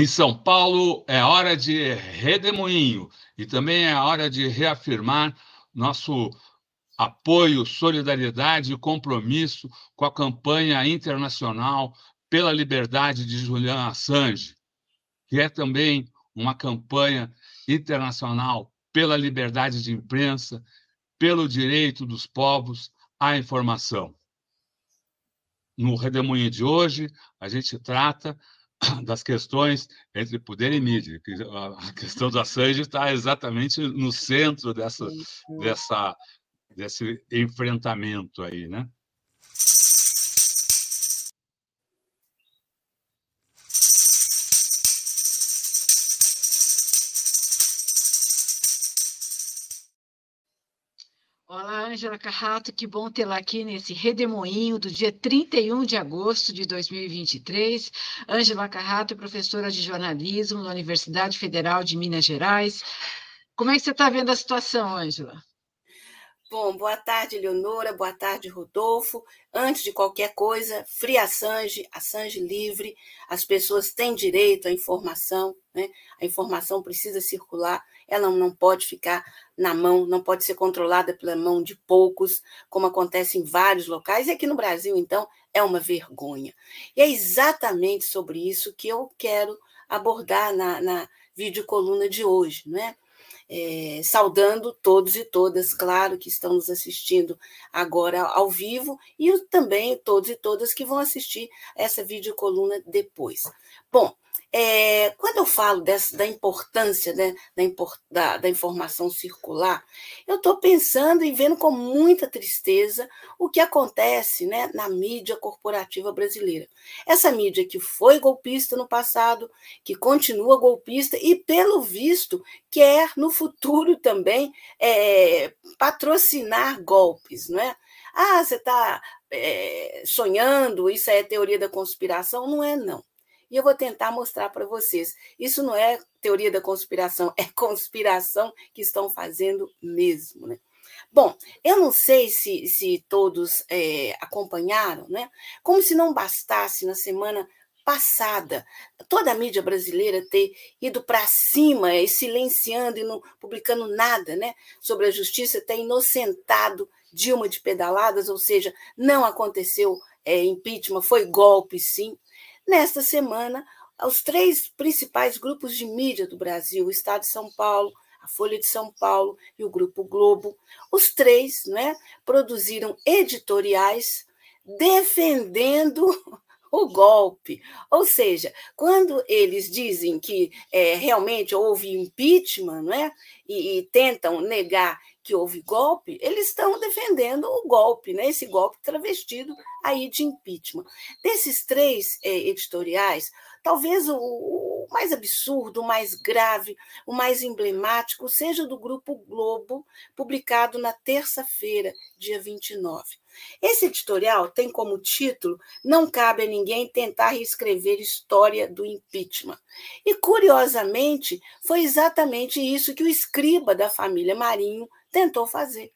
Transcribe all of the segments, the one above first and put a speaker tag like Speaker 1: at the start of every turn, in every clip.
Speaker 1: Em São Paulo é hora de redemoinho e também é hora de reafirmar nosso apoio, solidariedade e compromisso com a campanha internacional pela liberdade de Julian Assange, que é também uma campanha internacional pela liberdade de imprensa, pelo direito dos povos à informação. No Redemoinho de hoje, a gente trata das questões entre poder e mídia. A questão da Assange está exatamente no centro dessa, dessa, desse enfrentamento aí, né?
Speaker 2: Ângela Carrato, que bom tê-la aqui nesse redemoinho do dia 31 de agosto de 2023. Ângela Carrato professora de jornalismo na Universidade Federal de Minas Gerais. Como é que você está vendo a situação, Ângela?
Speaker 3: Bom, boa tarde, Leonora, boa tarde, Rodolfo. Antes de qualquer coisa, Free Assange, Assange livre, as pessoas têm direito à informação, né? a informação precisa circular, ela não pode ficar na mão, não pode ser controlada pela mão de poucos, como acontece em vários locais, e aqui no Brasil, então, é uma vergonha. E é exatamente sobre isso que eu quero abordar na, na videocoluna de hoje, não é? Saudando todos e todas, claro, que estão nos assistindo agora ao vivo, e também todos e todas que vão assistir essa videocoluna depois. Bom, é, quando eu falo dessa, da importância né, da, da, da, informação circular, eu estou pensando e vendo com muita tristeza o que acontece né, na mídia corporativa brasileira. Essa mídia que foi golpista no passado, que continua golpista e, pelo visto, quer no futuro também é, patrocinar golpes, não é? Ah, você está é, sonhando, isso é teoria da conspiração? Não é, não. E eu vou tentar mostrar para vocês. Isso não é teoria da conspiração, é conspiração que estão fazendo mesmo. Né? Bom, eu não sei se, se todos é, acompanharam, né? Como se não bastasse na semana passada toda a mídia brasileira ter ido para cima e silenciando e não publicando nada né, sobre a justiça, ter inocentado Dilma de pedaladas, ou seja, não aconteceu é, impeachment, foi golpe sim. Nesta semana, os três principais grupos de mídia do Brasil, o Estado de São Paulo, a Folha de São Paulo e o Grupo Globo, os três né, produziram editoriais defendendo o golpe. Ou seja, quando eles dizem que é, realmente houve impeachment né, e, e tentam negar que houve golpe, eles estão defendendo o golpe, né? esse golpe travestido aí de impeachment. Desses três é, editoriais, talvez o, o, mais absurdo, o mais grave, o mais emblemático seja do Grupo Globo, publicado na terça-feira, dia 29. Esse editorial tem como título Não cabe a ninguém tentar reescrever história do impeachment. E, curiosamente, foi exatamente isso que o escriba da família Marinho tentou fazer.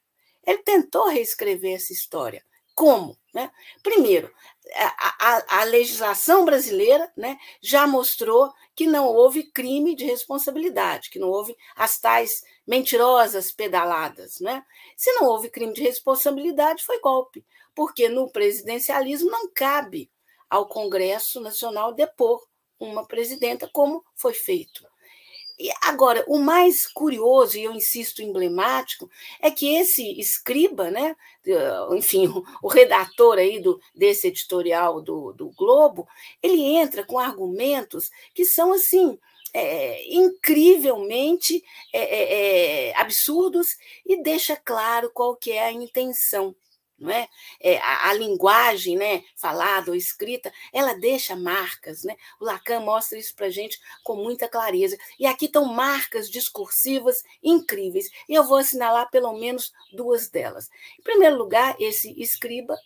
Speaker 3: Ele tentou reescrever essa história. Como? Né? Primeiro, a, a, a, legislação brasileira né, já mostrou que não houve crime de responsabilidade, que não houve as tais mentirosas pedaladas. Né? Se não houve crime de responsabilidade, foi golpe, porque no presidencialismo não cabe ao Congresso Nacional depor uma presidenta, como foi feito. E agora, o mais curioso, e eu insisto emblemático, é que esse escriba, né, enfim, o, redator aí do, desse editorial do, do Globo, ele entra com argumentos que são assim. É, incrivelmente é, é, é absurdos e deixa claro qual que é a intenção não é? é a, a, linguagem, né, falada ou escrita, ela deixa marcas, né? O Lacan mostra isso para gente com muita clareza. E aqui estão marcas discursivas incríveis. E eu vou assinalar pelo menos duas delas. Em primeiro lugar, esse escriba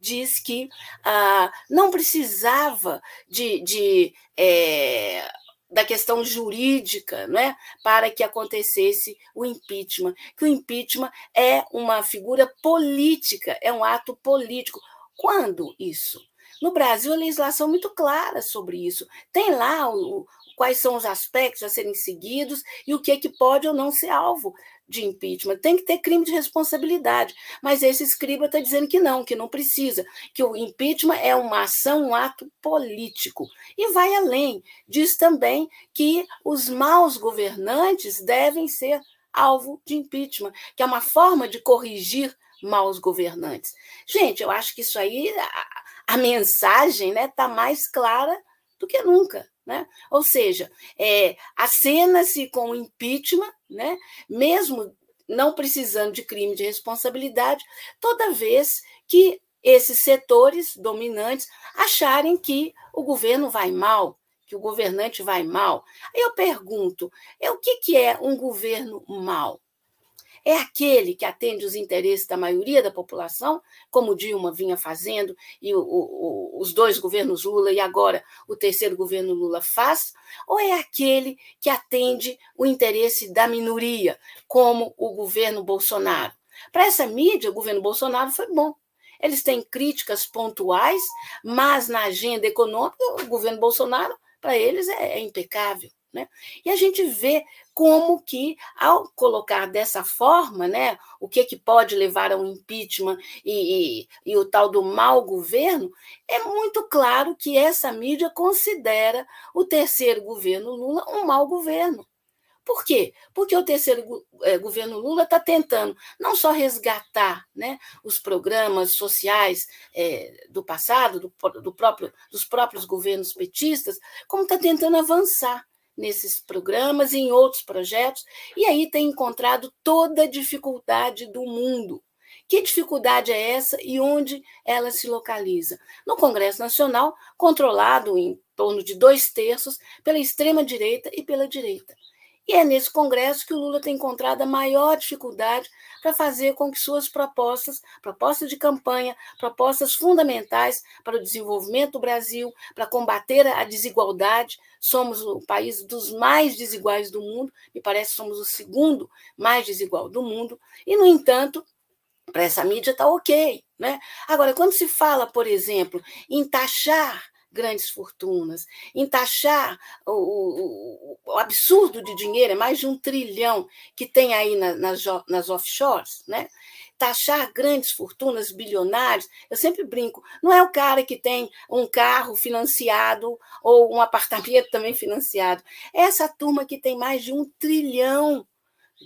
Speaker 3: diz que ah, não precisava de, de é, da questão jurídica né, para que acontecesse o impeachment. Que o impeachment é uma figura política, é um ato político. Quando isso? No Brasil, a legislação é muito clara sobre isso. Tem lá o, quais são os aspectos a serem seguidos e o que é que pode ou não ser alvo de impeachment. Tem que ter crime de responsabilidade. Mas esse escriba está dizendo que não, que não precisa, que o impeachment é uma ação, um ato político. E vai além. Diz também que os maus governantes devem ser alvo de impeachment, que é uma forma de corrigir maus governantes. Gente, eu acho que isso aí, a, a mensagem está né, tá mais clara do que nunca. Né? Ou seja, é, acena-se com o impeachment, né? mesmo não precisando de crime de responsabilidade, toda vez que esses setores dominantes acharem que o governo vai mal, que o governante vai mal. Eu pergunto, é o que, que é um governo mal? É aquele que atende os interesses da maioria da população, como Dilma vinha fazendo, e o, o, os dois governos Lula e agora o terceiro governo Lula faz, ou é aquele que atende o interesse da minoria, como o governo Bolsonaro? Para essa mídia, o governo Bolsonaro foi bom. Eles têm críticas pontuais, mas na agenda econômica, o governo Bolsonaro, para eles, é, é impecável. Né? E a gente vê como que, ao colocar dessa forma, né, o que, que pode levar ao impeachment e, e, e o tal do mau governo, é muito claro que essa mídia considera o terceiro governo Lula um mau governo. Por quê? Porque o terceiro é, governo Lula está tentando não só resgatar né, os programas sociais é, do passado, do, do próprio, dos próprios governos petistas, como está tentando avançar nesses programas e em outros projetos, e aí tem encontrado toda a dificuldade do mundo. Que dificuldade é essa e onde ela se localiza? No Congresso Nacional, controlado em torno de dois terços pela extrema-direita e pela direita. E é nesse Congresso que o Lula tem encontrado a maior dificuldade para fazer com que suas propostas, propostas de campanha, propostas fundamentais para o desenvolvimento do Brasil, para combater a desigualdade, somos o país dos mais desiguais do mundo, me parece que somos o segundo mais desigual do mundo, e, no entanto, para essa mídia está ok. Né? Agora, quando se fala, por exemplo, em taxar grandes fortunas, em taxar o, o, o, absurdo de dinheiro, é mais de um trilhão que tem aí na, nas, nas offshores, né? taxar grandes fortunas, bilionários, eu sempre brinco, não é o cara que tem um carro financiado ou um apartamento também financiado, é essa turma que tem mais de um trilhão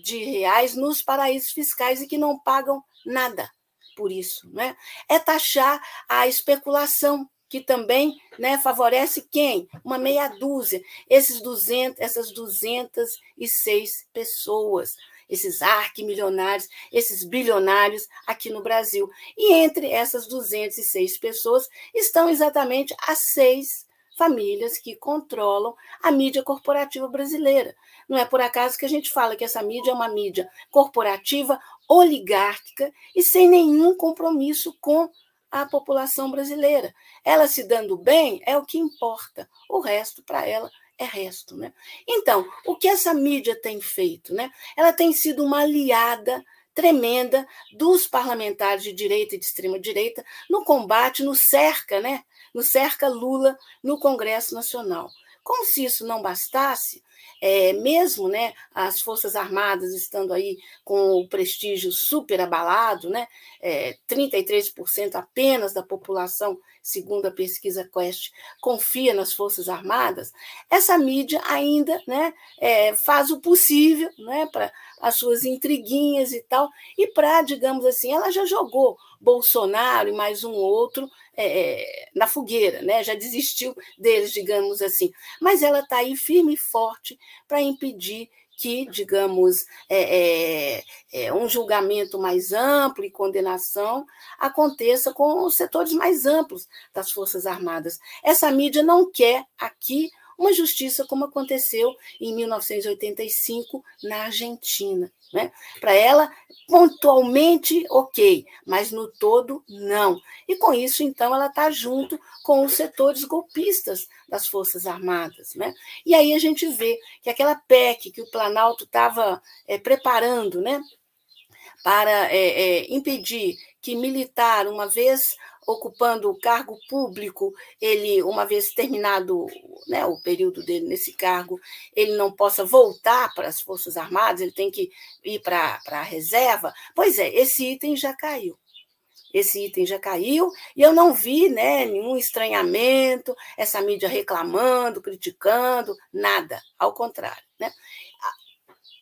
Speaker 3: de reais nos paraísos fiscais e que não pagam nada por isso. Né? É taxar a especulação, que também né, favorece quem? Uma meia dúzia, esses 200, essas 206 pessoas, esses arquimilionários, esses bilionários aqui no Brasil. E entre essas 206 pessoas estão exatamente as seis famílias que controlam a mídia corporativa brasileira. Não é por acaso que a gente fala que essa mídia é uma mídia corporativa, oligárquica e sem nenhum compromisso com a população brasileira. Ela se dando bem é o que importa, o resto para ela é resto. Né? Então, o que essa mídia tem feito? Né? Ela tem sido uma aliada tremenda dos parlamentares de direita e de extrema direita no combate, no cerca, né? no cerca Lula no Congresso Nacional. Como se isso não bastasse, é, mesmo né, as Forças Armadas estando aí com o prestígio super abalado, né, é, 33% apenas da população, segundo a pesquisa Quest, confia nas Forças Armadas, essa mídia ainda né, é, faz o possível né, para as suas intriguinhas e tal, e para, digamos assim, ela já jogou Bolsonaro e mais um outro é, na fogueira, né? já desistiu deles, digamos assim. Mas ela está aí firme e forte para impedir que, digamos, é, é, é, um julgamento mais amplo e condenação aconteça com os setores mais amplos das Forças Armadas. Essa mídia não quer aqui uma justiça como aconteceu em 1985 na Argentina. Né? Para ela, pontualmente, ok, mas no todo, não. E com isso, então, ela está junto com os setores golpistas das Forças Armadas. Né? E aí a gente vê que aquela PEC que o Planalto estava é, preparando né, para é, é, impedir que militar, uma vez ocupando o cargo público, ele, uma vez terminado né, o período dele nesse cargo, ele não possa voltar para as Forças Armadas, ele tem que ir para a reserva. Pois é, esse item já caiu. Esse item já caiu e eu não vi né, nenhum estranhamento, essa mídia reclamando, criticando, nada, ao contrário. Né?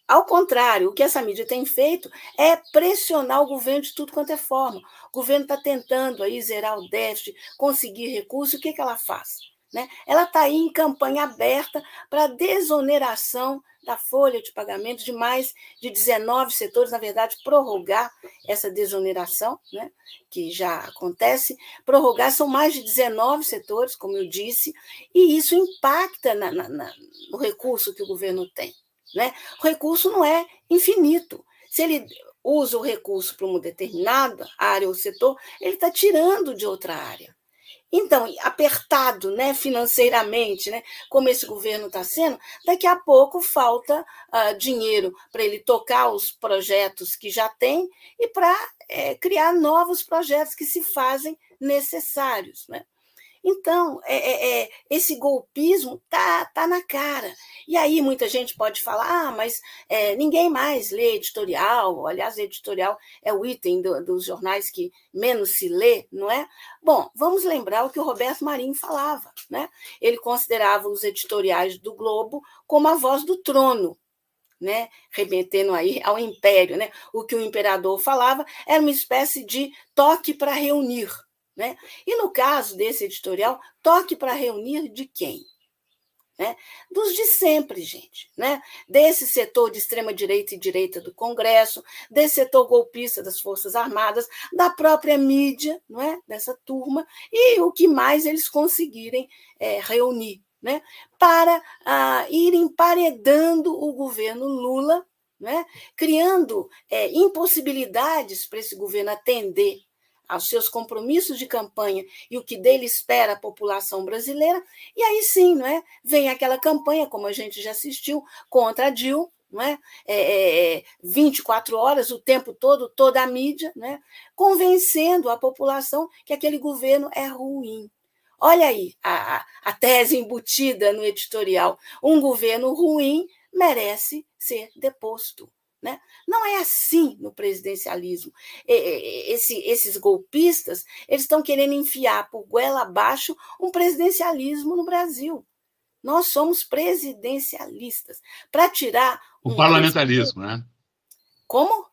Speaker 3: Ao contrário, o que essa mídia tem feito é pressionar o governo de tudo quanto é forma. O governo está tentando aí zerar o déficit, conseguir recursos, o que, que ela faz? Né? Ela está aí em campanha aberta para desoneração da folha de pagamento de mais de 19 setores, na verdade, prorrogar essa desoneração, né, que já acontece, prorrogar são mais de 19 setores, como eu disse, e isso impacta na, na, na, no recurso que o governo tem. Né? O recurso não é infinito. Se ele usa o recurso para uma determinada área ou setor, ele está tirando de outra área. Então, apertado né, financeiramente, né, como esse governo está sendo, daqui a pouco falta uh, dinheiro para ele tocar os projetos que já tem e para é, criar novos projetos que se fazem necessários. Né? Então, é, é, é, esse golpismo tá, tá na cara. E aí muita gente pode falar, ah, mas é, ninguém mais lê editorial. Aliás, editorial é o item do, dos jornais que menos se lê, não é? Bom, vamos lembrar o que o Roberto Marinho falava. Né? Ele considerava os editoriais do Globo como a voz do trono, né, remetendo aí ao império, né? O que o imperador falava era uma espécie de toque para reunir, né? E no caso desse editorial, toque para reunir de quem? Né? Dos de sempre, gente. Né? Desse setor de extrema-direita e direita do Congresso, desse setor golpista das Forças Armadas, da própria mídia, não é? dessa turma, e o que mais eles conseguirem é, reunir. Né? Para ah, ir emparedando o governo Lula, né? criando é, impossibilidades para esse governo atender aos seus compromissos de campanha e o que dele espera a população brasileira, e aí sim, não é? Vem aquela campanha, como a gente já assistiu, contra a Dilma, não é? É, é, 24 é, horas, o tempo todo, toda a mídia, né? convencendo a população que aquele governo é ruim. Olha aí a, a tese embutida no editorial: um governo ruim merece ser deposto. Né? Não é assim no presidencialismo. Esse, esses golpistas eles estão querendo enfiar por goela abaixo um presidencialismo no Brasil. Nós somos presidencialistas. Para tirar.
Speaker 1: O um parlamentarismo, né?
Speaker 3: Como?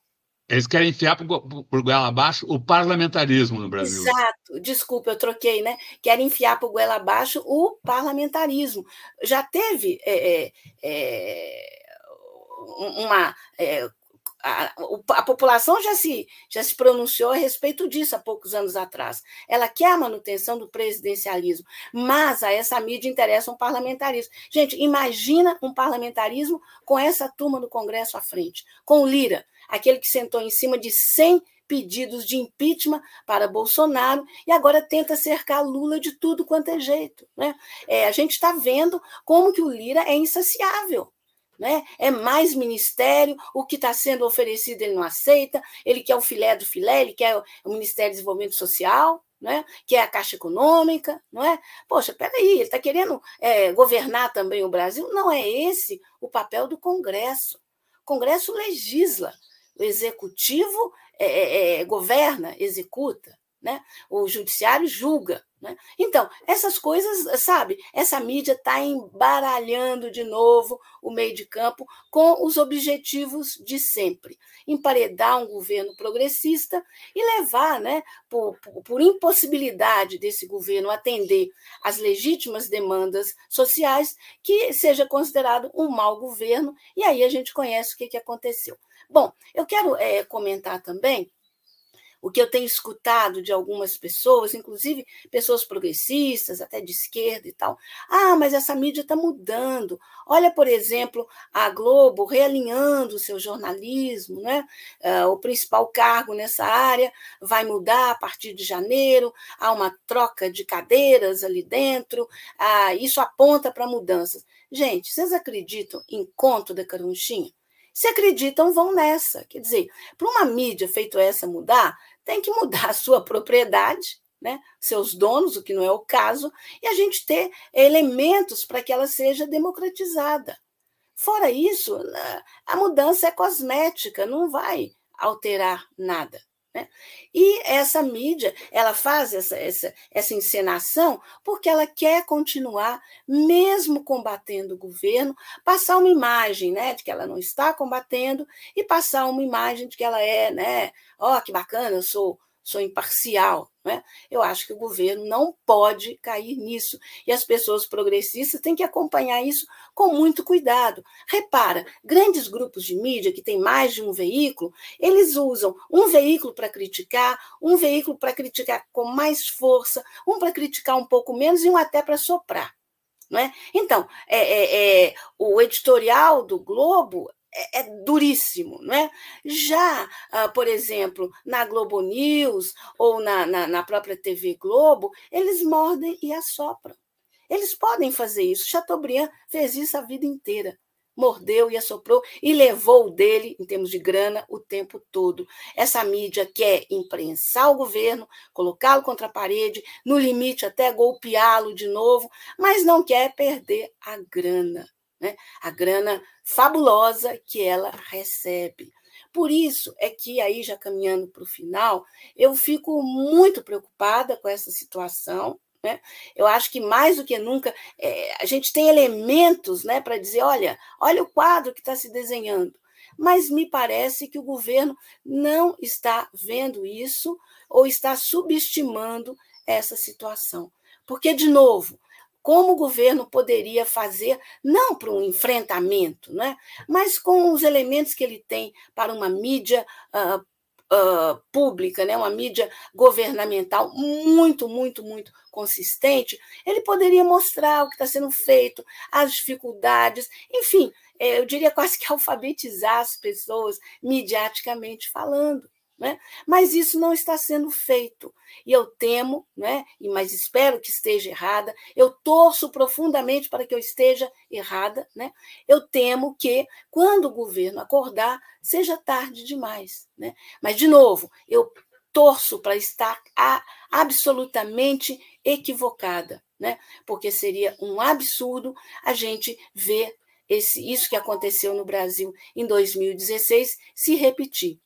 Speaker 1: Eles querem enfiar por, por goela abaixo o parlamentarismo no Brasil.
Speaker 3: Exato. Desculpa, eu troquei, né? Querem enfiar por goela abaixo o parlamentarismo. Já teve. É, é, é uma. É, a, a, população já se, já se pronunciou a respeito disso há poucos anos atrás. Ela quer a manutenção do presidencialismo, mas a essa mídia interessa um parlamentarismo. Gente, imagina um parlamentarismo com essa turma do Congresso à frente, com o Lira, aquele que sentou em cima de 100 pedidos de impeachment para Bolsonaro e agora tenta cercar Lula de tudo quanto é jeito. Né? É, a gente está vendo como que o Lira é insaciável. Né? É mais ministério, o que está sendo oferecido ele não aceita, ele quer o filé do filé, ele quer o Ministério do Desenvolvimento Social, né? que é a Caixa Econômica, não é? Poxa, peraí, ele está querendo é, governar também o Brasil? Não é esse o papel do Congresso. O Congresso legisla, o Executivo é, é, é governa, executa, né? o Judiciário julga. Né? Então, essas coisas, sabe, essa mídia está embaralhando de novo o meio de campo com os objetivos de sempre: emparedar um governo progressista e levar, né, por, por impossibilidade desse governo atender às legítimas demandas sociais, que seja considerado um mau governo, e aí a gente conhece o que, que aconteceu. Bom, eu quero é, comentar também o que eu tenho escutado de algumas pessoas, inclusive pessoas progressistas, até de esquerda e tal. Ah, mas essa mídia está mudando. Olha, por exemplo, a Globo realinhando o seu jornalismo, né? Uh, o principal cargo nessa área vai mudar a partir de janeiro, há uma troca de cadeiras ali dentro, uh, isso aponta para mudanças. Gente, vocês acreditam em conto da carunchinha? Se acreditam, vão nessa. Quer dizer, para uma mídia feito essa mudar, tem que mudar a sua propriedade, né, seus donos, o que não é o caso, e a gente ter elementos para que ela seja democratizada. Fora isso, a mudança é cosmética, não vai alterar nada. Né? E essa mídia, ela faz essa, essa, essa encenação porque ela quer continuar, mesmo combatendo o governo, passar uma imagem né, de que ela não está combatendo e passar uma imagem de que ela é, né? Ó, oh, que bacana, eu sou sou imparcial. Né? Eu acho que o governo não pode cair nisso. E as pessoas progressistas têm que acompanhar isso com muito cuidado. Repara, grandes grupos de mídia que têm mais de um veículo, eles usam um veículo para criticar, um veículo para criticar com mais força, um para criticar um pouco menos e um até para soprar. Não é? Então, é, é, é, o editorial do Globo é, é, duríssimo, não é? Já, ah, por exemplo, na Globo News ou na, na, na, própria TV Globo, eles mordem e assopram. Eles podem fazer isso. Chateaubriand fez isso a vida inteira. Mordeu e assoprou e levou dele, em termos de grana, o tempo todo. Essa mídia quer imprensar o governo, colocá-lo contra a parede, no limite até golpeá-lo de novo, mas não quer perder a grana né? a grana fabulosa que ela recebe. Por isso é que, aí já caminhando para o final, eu fico muito preocupada com essa situação. Né? Eu acho que mais do que nunca é, a gente tem elementos né, para dizer: olha, olha o quadro que está se desenhando. Mas me parece que o governo não está vendo isso ou está subestimando essa situação. Porque, de novo, como o governo poderia fazer, não para um enfrentamento, né, mas com os elementos que ele tem para uma mídia uh, uh, pública, né, uma mídia governamental muito, muito, muito consistente, ele poderia mostrar o que está sendo feito, as dificuldades, enfim, eh, eu diria quase que alfabetizar as pessoas, midiaticamente falando. Né? Mas isso não está sendo feito. E eu temo, né? mas espero que esteja errada, eu torço profundamente para que eu esteja errada. Né? Eu temo que, quando o governo acordar, seja tarde demais. Né? Mas, de novo, eu torço para estar absolutamente equivocada, né? porque seria um absurdo a gente ver esse, isso que aconteceu no Brasil em 2016 se repetir.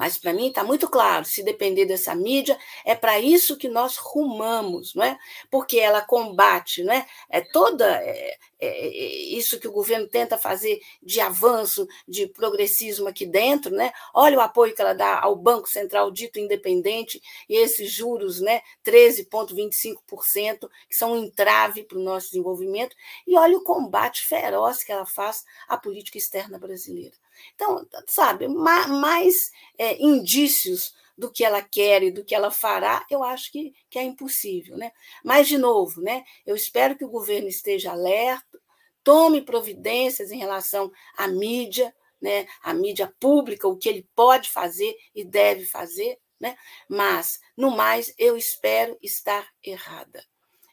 Speaker 3: Mas para mim está muito claro, se depender dessa mídia, é para isso que nós rumamos, não é? Porque ela combate, não é? É toda é, é, é, isso que o governo tenta fazer de avanço, de progressismo aqui dentro, né? Olha o apoio que ela dá ao Banco Central dito independente e esses juros, né? 13,25%, que são um entrave para o nosso desenvolvimento, e olha o combate feroz que ela faz à política externa brasileira. Então, sabe, mais é, indícios do que ela quer e do que ela fará, eu acho que, que é impossível. Né? Mas, de novo, né, eu espero que o governo esteja alerta, tome providências em relação à mídia, né, à mídia pública, o que ele pode fazer e deve fazer, né? mas, no mais, eu espero estar errada.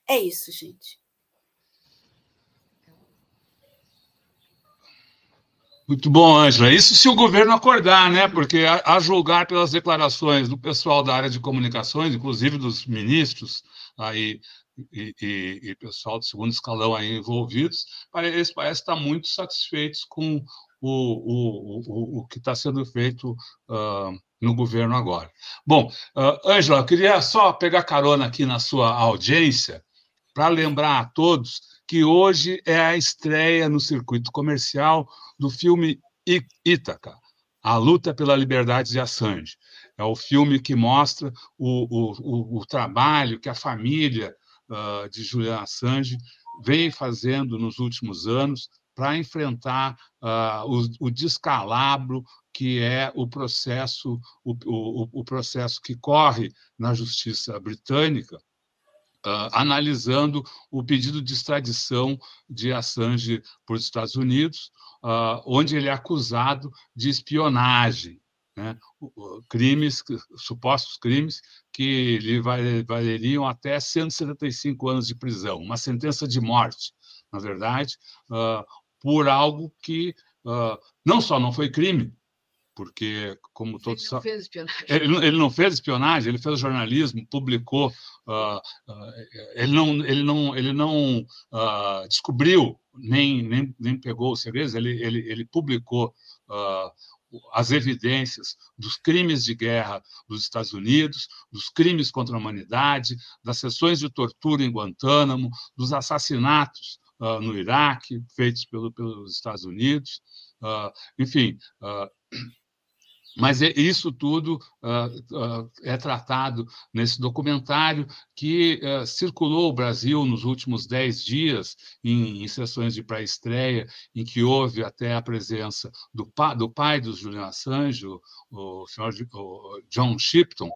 Speaker 3: É isso, gente.
Speaker 1: Muito bom, Ângela. Isso se o governo acordar, né? Porque, a, a, julgar pelas declarações do pessoal da área de comunicações, inclusive dos ministros aí, e, e, e pessoal do segundo escalão aí envolvidos, eles parecem estar muito satisfeitos com o, o, o, o que está sendo feito uh, no governo agora. Bom, uh, Ângela, eu queria só pegar carona aqui na sua audiência para lembrar a todos que hoje é a estreia no circuito comercial do filme Ítaca, A Luta pela Liberdade de Assange. É o filme que mostra o, o, o, trabalho que a família uh, de Julian Assange vem fazendo nos últimos anos para enfrentar uh, o, o, descalabro que é o processo, o, o, o processo que corre na justiça britânica Uh, analisando o pedido de extradição de Assange para os Estados Unidos, uh, onde ele é acusado de espionagem, né? crimes, supostos crimes que lhe valeriam até 175 anos de prisão, uma sentença de morte, na verdade, uh, por algo que não só não foi crime, porque, como todos
Speaker 2: ele não fez espionagem.
Speaker 1: Ele, ele, não fez espionagem, ele fez jornalismo, publicou, uh, uh, ele não, ele não, ele não uh, descobriu nem, nem, nem pegou os segredos, ele, ele, ele publicou as evidências dos crimes de guerra dos Estados Unidos, dos crimes contra a humanidade, das sessões de tortura em Guantánamo, dos assassinatos no Iraque feitos pelo, pelos Estados Unidos. enfim, mas é, isso tudo uh, uh, é tratado nesse documentário que uh, circulou o Brasil nos últimos dez dias, em, em sessões de pré-estreia, em que houve até a presença do, pa, do pai do Julian Assange, o, o senhor o John Shipton,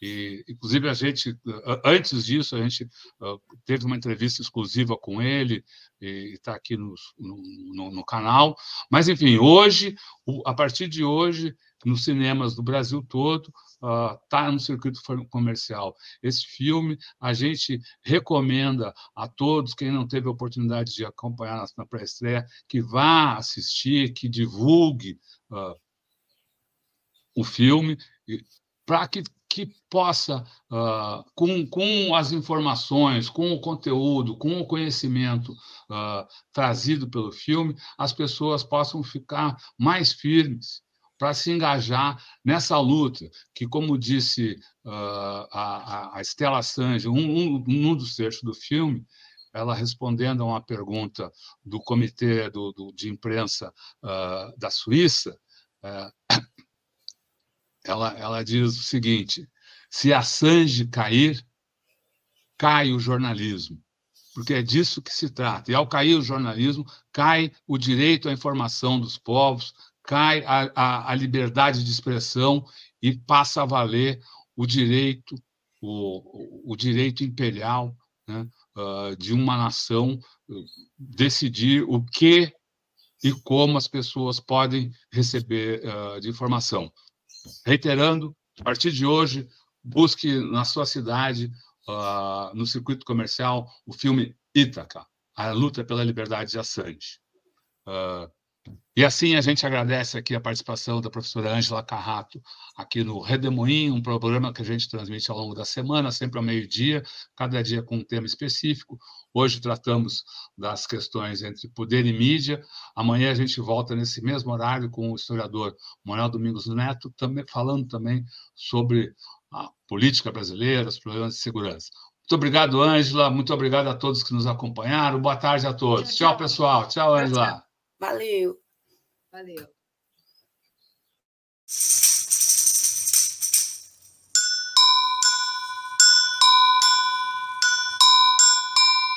Speaker 1: e, inclusive, a gente, antes disso, a gente teve uma entrevista exclusiva com ele, e está aqui no, no, no, canal. Mas, enfim, hoje, a partir de hoje, nos cinemas do Brasil todo, está uh, no circuito comercial. Esse filme a gente recomenda a todos, quem não teve a oportunidade de acompanhar na pré-estreia, que vá assistir, que divulgue uh, o filme, para que que possa, uh, com, com as informações, com o conteúdo, com o conhecimento uh, trazido pelo filme, as pessoas possam ficar mais firmes para se engajar nessa luta, que, como disse uh, a, a Stella Sange, um, um, um dos trechos do filme, ela respondendo a uma pergunta do comitê do, do de imprensa uh, da Suíça, uh, ela, ela diz o seguinte: se a Sange cair, cai o jornalismo, porque é disso que se trata. E ao cair o jornalismo, cai o direito à informação dos povos, cai a, a, a liberdade de expressão e passa a valer o direito, o, o direito imperial né, uh, de uma nação decidir o que e como as pessoas podem receber uh, de informação. Reiterando, a partir de hoje, busque na sua cidade, uh, no circuito comercial, o filme Ítaca, a luta pela liberdade de Assange. Uh, e assim a gente agradece aqui a participação da professora Ângela Carrato aqui no Redemoinho, um programa que a gente transmite ao longo da semana, sempre ao meio-dia, cada dia com um tema específico. Hoje tratamos das questões entre poder e mídia. Amanhã a gente volta nesse mesmo horário com o historiador Manuel Domingos Neto, também, falando também sobre a política brasileira, os problemas de segurança. Muito obrigado, Ângela. Muito obrigado a todos que nos acompanharam. Boa tarde a todos. Tchau, tchau pessoal. Tchau, Ângela.
Speaker 3: Valeu.
Speaker 2: Valeu.